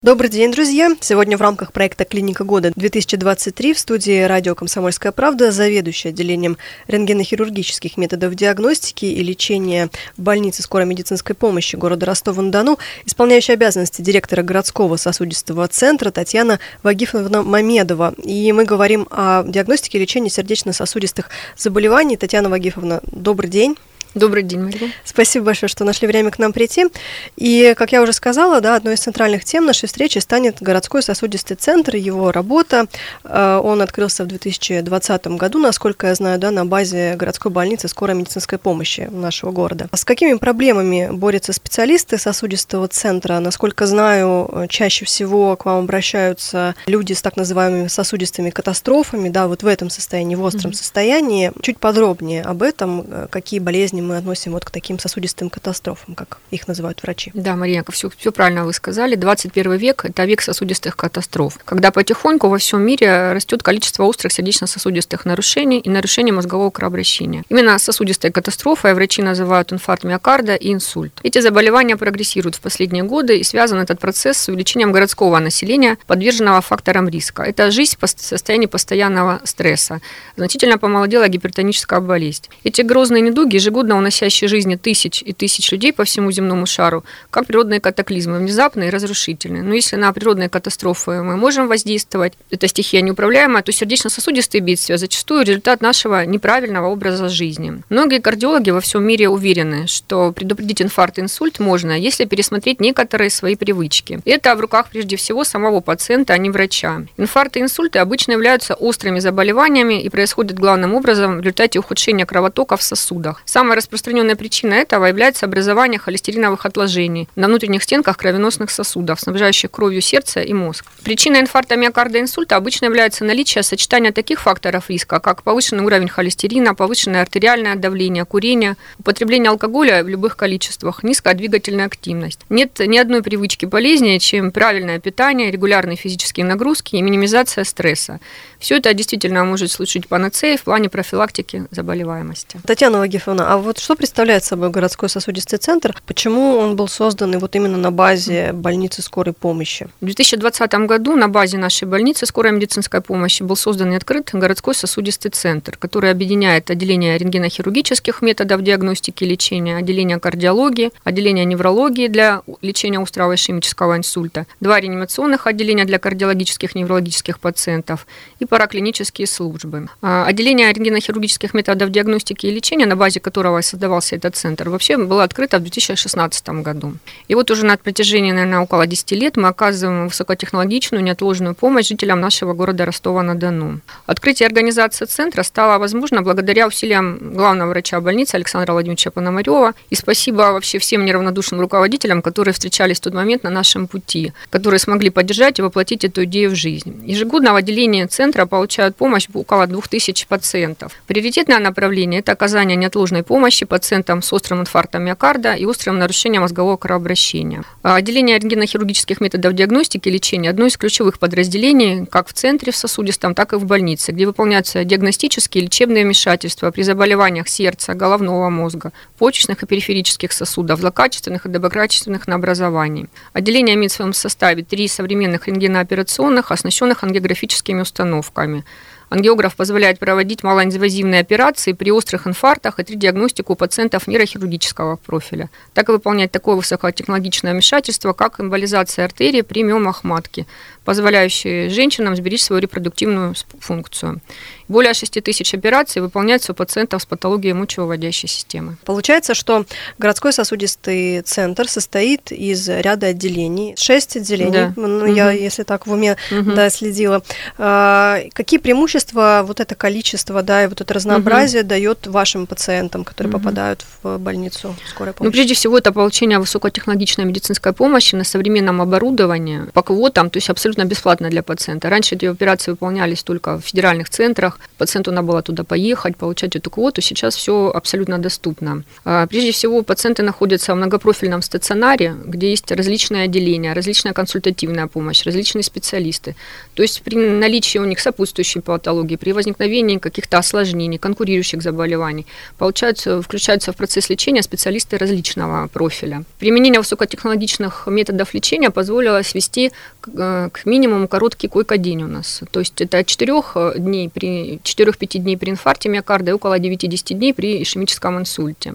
Добрый день, друзья! Сегодня в рамках проекта «Клиника года-2023» в студии радио «Комсомольская правда» заведующая отделением рентгенохирургических методов диагностики и лечения в больнице скорой медицинской помощи города Ростова-на-Дону, исполняющая обязанности директора городского сосудистого центра Татьяна Вагифовна Мамедова. И мы говорим о диагностике и лечении сердечно-сосудистых заболеваний. Татьяна Вагифовна, добрый день! Добрый день, Мария. Спасибо большое, что нашли время к нам прийти. И, как я уже сказала, да, одной из центральных тем нашей встречи станет городской сосудистый центр, его работа. Э, он открылся в 2020 году, насколько я знаю, да, на базе городской больницы скорой медицинской помощи нашего города. С какими проблемами борются специалисты сосудистого центра? Насколько знаю, чаще всего к вам обращаются люди с так называемыми сосудистыми катастрофами, да, вот в этом состоянии, в остром mm-hmm. состоянии. Чуть подробнее об этом, э, какие болезни болезни мы относим вот к таким сосудистым катастрофам, как их называют врачи. Да, Мария, все, все правильно вы сказали. 21 век – это век сосудистых катастроф, когда потихоньку во всем мире растет количество острых сердечно-сосудистых нарушений и нарушений мозгового кровообращения. Именно сосудистой катастрофой врачи называют инфаркт миокарда и инсульт. Эти заболевания прогрессируют в последние годы, и связан этот процесс с увеличением городского населения, подверженного факторам риска. Это жизнь в состоянии постоянного стресса. Значительно помолодела гипертоническая болезнь. Эти грозные недуги ежегодно ежегодно уносящие жизни тысяч и тысяч людей по всему земному шару, как природные катаклизмы, внезапные и разрушительные. Но если на природные катастрофы мы можем воздействовать, эта стихия неуправляемая, то сердечно-сосудистые бедствия зачастую результат нашего неправильного образа жизни. Многие кардиологи во всем мире уверены, что предупредить инфаркт и инсульт можно, если пересмотреть некоторые свои привычки. Это в руках прежде всего самого пациента, а не врача. Инфаркты и инсульты обычно являются острыми заболеваниями и происходят главным образом в результате ухудшения кровотока в сосудах. Самое распространенная причина этого является образование холестериновых отложений на внутренних стенках кровеносных сосудов, снабжающих кровью сердце и мозг. Причиной инфаркта миокарда инсульта обычно является наличие сочетания таких факторов риска, как повышенный уровень холестерина, повышенное артериальное давление, курение, употребление алкоголя в любых количествах, низкая двигательная активность. Нет ни одной привычки полезнее, чем правильное питание, регулярные физические нагрузки и минимизация стресса. Все это действительно может служить панацеей в плане профилактики заболеваемости. Татьяна Вагифовна, а вот что представляет собой городской сосудистый центр? Почему он был создан и вот именно на базе больницы скорой помощи? В 2020 году на базе нашей больницы скорой медицинской помощи был создан и открыт городской сосудистый центр, который объединяет отделение рентгенохирургических методов диагностики и лечения, отделение кардиологии, отделение неврологии для лечения острого ишемического инсульта, два реанимационных отделения для кардиологических и неврологических пациентов и параклинические службы. А, отделение рентгенохирургических методов диагностики и лечения, на базе которого создавался этот центр, вообще было открыто в 2016 году. И вот уже на протяжении, наверное, около 10 лет мы оказываем высокотехнологичную, неотложную помощь жителям нашего города Ростова-на-Дону. Открытие организации центра стало возможно благодаря усилиям главного врача больницы Александра Владимировича Пономарева. И спасибо вообще всем неравнодушным руководителям, которые встречались в тот момент на нашем пути, которые смогли поддержать и воплотить эту идею в жизнь. Ежегодно в отделении центра получают помощь около 2000 пациентов. Приоритетное направление – это оказание неотложной помощи помощи пациентам с острым инфарктом миокарда и острым нарушением мозгового кровообращения. А отделение рентгенохирургических методов диагностики и лечения – одно из ключевых подразделений как в центре в сосудистом, так и в больнице, где выполняются диагностические и лечебные вмешательства при заболеваниях сердца, головного мозга, почечных и периферических сосудов, злокачественных и доброкачественных на образовании. Отделение имеет в своем составе три современных рентгенооперационных, оснащенных ангиографическими установками – Ангиограф позволяет проводить малоинвазивные операции при острых инфарктах и диагностику пациентов нейрохирургического профиля. Так и выполнять такое высокотехнологичное вмешательство, как эмболизация артерии при миомах матки, позволяющие женщинам сберечь свою репродуктивную функцию. Более 6 тысяч операций выполняются у пациентов с патологией мочевыводящей системы. Получается, что городской сосудистый центр состоит из ряда отделений. Шесть отделений, да. ну, угу. я, если так в уме угу. да, следила. А, какие преимущества вот это количество, да, и вот это разнообразие угу. дает вашим пациентам, которые угу. попадают в больницу скорой помощи? Ну, прежде всего, это получение высокотехнологичной медицинской помощи на современном оборудовании, по квотам, то есть абсолютно абсолютно бесплатно для пациента. Раньше эти операции выполнялись только в федеральных центрах, пациенту надо было туда поехать, получать эту квоту, сейчас все абсолютно доступно. А, прежде всего, пациенты находятся в многопрофильном стационаре, где есть различные отделения, различная консультативная помощь, различные специалисты. То есть при наличии у них сопутствующей патологии, при возникновении каких-то осложнений, конкурирующих заболеваний, получаются, включаются в процесс лечения специалисты различного профиля. Применение высокотехнологичных методов лечения позволило свести к, э, к минимуму короткий койко-день у нас. То есть это 4 дней при 4-5 дней при инфаркте миокарда и около 9-10 дней при ишемическом инсульте.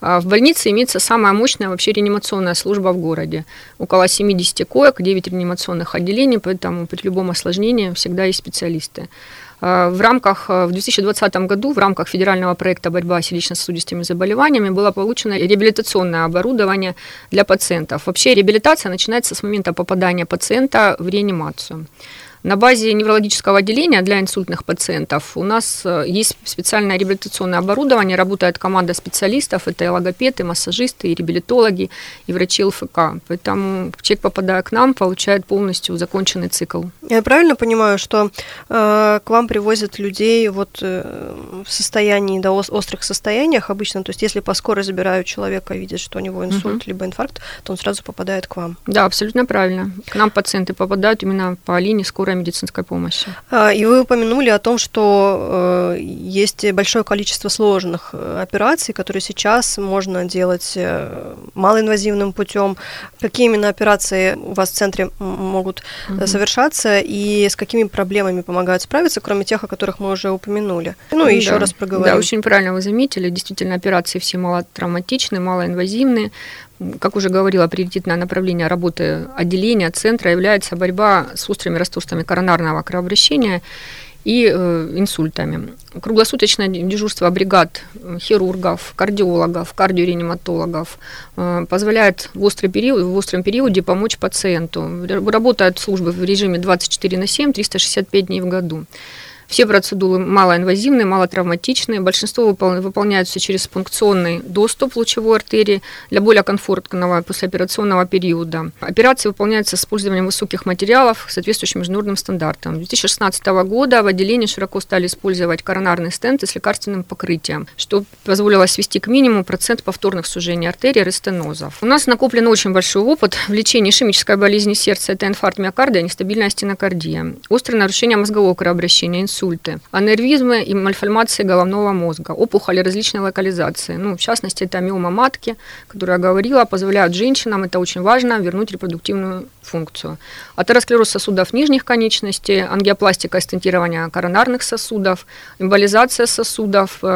А в больнице имеется самая мощная вообще реанимационная служба в городе. Около 70 коек, 9 реанимационных отделений, поэтому при любом осложнении всегда есть специалисты. А, в рамках, в 2020 году в рамках федерального проекта «Борьба с сердечно-сосудистыми заболеваниями» было получено реабилитационное оборудование для пациентов. Вообще реабилитация начинается с момента попадания пациента в реанимацию. На базе неврологического отделения для инсультных пациентов у нас э, есть специальное реабилитационное оборудование, работает команда специалистов, это и логопеды, и массажисты, и реабилитологи, и врачи ЛФК. Поэтому человек, попадая к нам, получает полностью законченный цикл. Я правильно понимаю, что э, к вам привозят людей вот э, в состоянии, да, острых состояниях обычно, то есть если по скорой забирают человека, видят, что у него инсульт угу. либо инфаркт, то он сразу попадает к вам. Да, абсолютно правильно. К нам пациенты попадают именно по линии скорой скорой медицинской помощи. А, и вы упомянули о том, что э, есть большое количество сложных э, операций, которые сейчас можно делать э, малоинвазивным путем. Какие именно операции у вас в центре могут угу. совершаться и с какими проблемами помогают справиться, кроме тех, о которых мы уже упомянули? Ну и да. еще раз проговорим. Да, очень правильно вы заметили. Действительно, операции все малотравматичные, малоинвазивные. Как уже говорила, приоритетное направление работы отделения, центра является борьба с острыми расстройствами коронарного кровообращения и э, инсультами. Круглосуточное дежурство бригад э, хирургов, кардиологов, кардиореаниматологов э, позволяет в, острый период, в остром периоде помочь пациенту. Работают службы в режиме 24 на 7, 365 дней в году. Все процедуры малоинвазивные, малотравматичные. Большинство выпол- выполняются через пункционный доступ лучевой артерии для более комфортного послеоперационного периода. Операции выполняются с использованием высоких материалов, соответствующим международным стандартам. С 2016 года в отделении широко стали использовать коронарные стенты с лекарственным покрытием, что позволило свести к минимуму процент повторных сужений артерий и рестенозов. У нас накоплен очень большой опыт в лечении ишемической болезни сердца, это инфаркт миокарда и нестабильная стенокардия, острое нарушение мозгового кровообращения, инсульты, аневризмы и мальформации головного мозга, опухоли различной локализации. Ну, в частности, это миома матки, которая я говорила, позволяют женщинам, это очень важно, вернуть репродуктивную функцию. Атеросклероз сосудов нижних конечностей, ангиопластика и стентирование коронарных сосудов, эмболизация сосудов, э,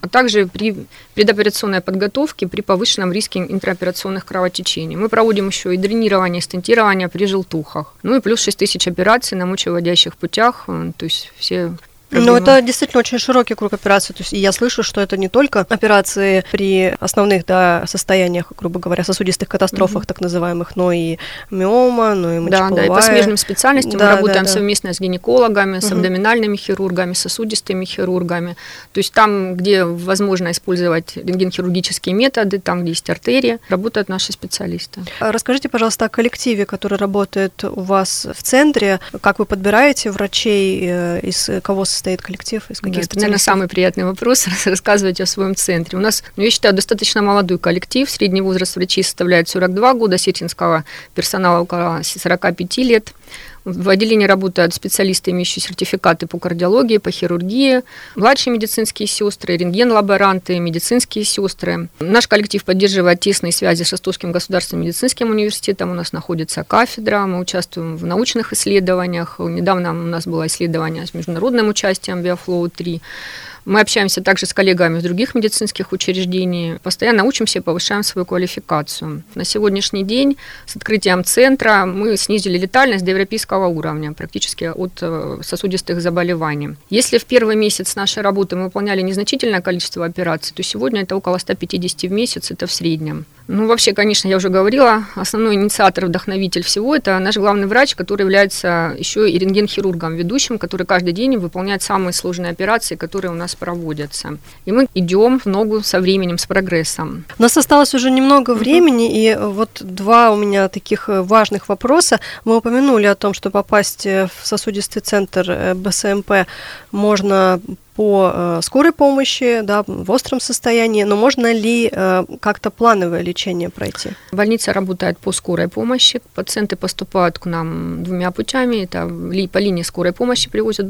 а также при предоперационной подготовке при повышенном риске интраоперационных кровотечений. Мы проводим еще и дренирование, и стентирование при желтухах. Ну и плюс 6 тысяч операций на мочеводящих путях, то есть все ну, это действительно очень широкий круг операций. То есть я слышу, что это не только операции при основных да, состояниях, грубо говоря, сосудистых катастрофах, mm-hmm. так называемых, но и миома, но и Да, да, и по смежным специальностям да, мы работаем да, да. совместно с гинекологами, с mm-hmm. абдоминальными хирургами, сосудистыми хирургами. То есть там, где возможно использовать рентгенхирургические методы, там, где есть артерии, работают наши специалисты. А расскажите, пожалуйста, о коллективе, который работает у вас в центре. Как вы подбираете врачей, э, из кого состоит коллектив, из каких Это, наверное, самый приятный вопрос, рассказывать о своем центре. У нас, ну, я считаю, достаточно молодой коллектив. Средний возраст врачей составляет 42 года, сестринского персонала около 45 лет. В отделении работают специалисты, имеющие сертификаты по кардиологии, по хирургии, младшие медицинские сестры, рентген-лаборанты, медицинские сестры. Наш коллектив поддерживает тесные связи с Ростовским государственным медицинским университетом. У нас находится кафедра, мы участвуем в научных исследованиях. Недавно у нас было исследование с международным участием BIOFLOW-3. Мы общаемся также с коллегами из других медицинских учреждений, постоянно учимся и повышаем свою квалификацию. На сегодняшний день с открытием центра мы снизили летальность до европейского уровня, практически от э, сосудистых заболеваний. Если в первый месяц нашей работы мы выполняли незначительное количество операций, то сегодня это около 150 в месяц, это в среднем. Ну, вообще, конечно, я уже говорила, основной инициатор, вдохновитель всего – это наш главный врач, который является еще и рентген-хирургом ведущим, который каждый день выполняет самые сложные операции, которые у нас проводятся. И мы идем в ногу со временем, с прогрессом. У нас осталось уже немного времени, и вот два у меня таких важных вопроса. Мы упомянули о том, что попасть в сосудистый центр э, БСМП можно по э, скорой помощи, да, в остром состоянии, но можно ли э, как-то плановое лечение пройти? Больница работает по скорой помощи. Пациенты поступают к нам двумя путями. Это по линии скорой помощи привозят,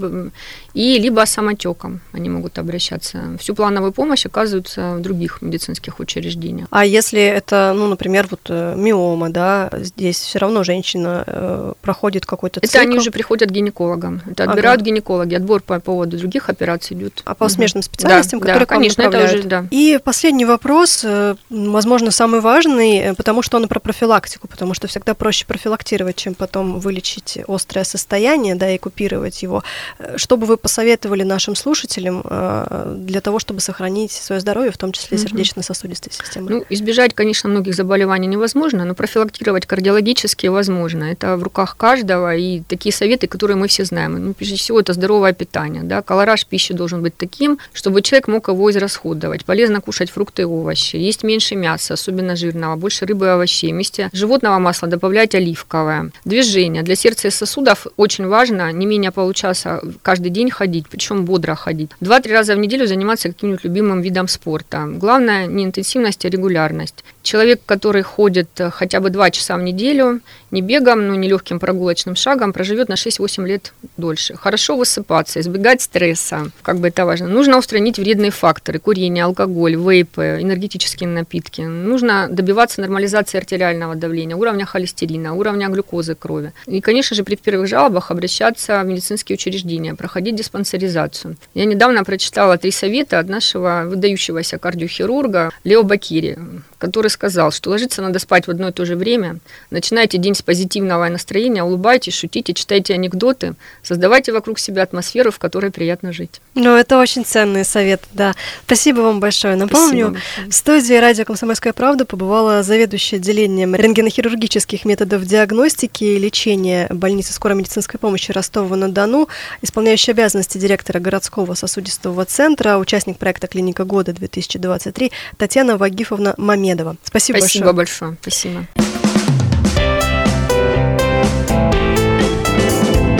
и либо самотеком они могут обращаться. Всю плановую помощь оказываются в других медицинских учреждениях. А если это, ну, например, вот э, миома, да, здесь все равно женщина проходит какой-то цикл? Это они уже приходят к гинекологам. Это отбирают ага. гинекологи. Отбор по поводу других операций идет. А по смежным специальностям, да, которые да, конечно, это уже, да. И последний вопрос, э, возможно, самый важный, э, потому что он про профилактику, потому что всегда проще профилактировать, чем потом вылечить острое состояние, да, и купировать его. Э, что бы вы посоветовали нашим слушателям для того, чтобы сохранить свое здоровье, в том числе угу. сердечно-сосудистой системы? Ну, избежать, конечно, многих заболеваний невозможно, но профилактировать кардиологически возможно. Это в руках каждого, и такие советы, которые мы все знаем. Ну, прежде всего, это здоровое питание, да, колораж пищи должен должен быть таким, чтобы человек мог его израсходовать. Полезно кушать фрукты и овощи, есть меньше мяса, особенно жирного, больше рыбы и овощей. Вместе животного масла добавлять оливковое. Движение. Для сердца и сосудов очень важно не менее получаса каждый день ходить, причем бодро ходить. Два-три раза в неделю заниматься каким-нибудь любимым видом спорта. Главное не интенсивность, а регулярность. Человек, который ходит хотя бы два часа в неделю, не бегом, но не легким прогулочным шагом, проживет на 6-8 лет дольше. Хорошо высыпаться, избегать стресса, как бы это важно. Нужно устранить вредные факторы, курение, алкоголь, вейпы, энергетические напитки. Нужно добиваться нормализации артериального давления, уровня холестерина, уровня глюкозы крови. И, конечно же, при первых жалобах обращаться в медицинские учреждения, проходить диспансеризацию. Я недавно прочитала три совета от нашего выдающегося кардиохирурга Лео Бакири, который сказал, что ложиться надо спать в одно и то же время. Начинайте день с позитивного настроения, улыбайтесь, шутите, читайте анекдоты, создавайте вокруг себя атмосферу, в которой приятно жить. Ну, это очень ценный совет, да. Спасибо вам большое. Напомню, в студии радио «Комсомольская правда» побывала заведующая отделением рентгенохирургических методов диагностики и лечения больницы скорой медицинской помощи Ростова-на-Дону, исполняющая обязанности директора городского сосудистого центра, участник проекта «Клиника года 2023» Татьяна Вагифовна Мамедова. Спасибо, Спасибо большое. большое. Спасибо.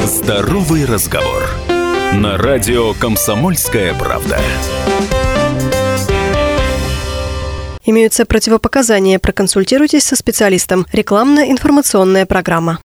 Здоровый разговор на радио «Комсомольская правда». Имеются противопоказания. Проконсультируйтесь со специалистом. Рекламно-информационная программа.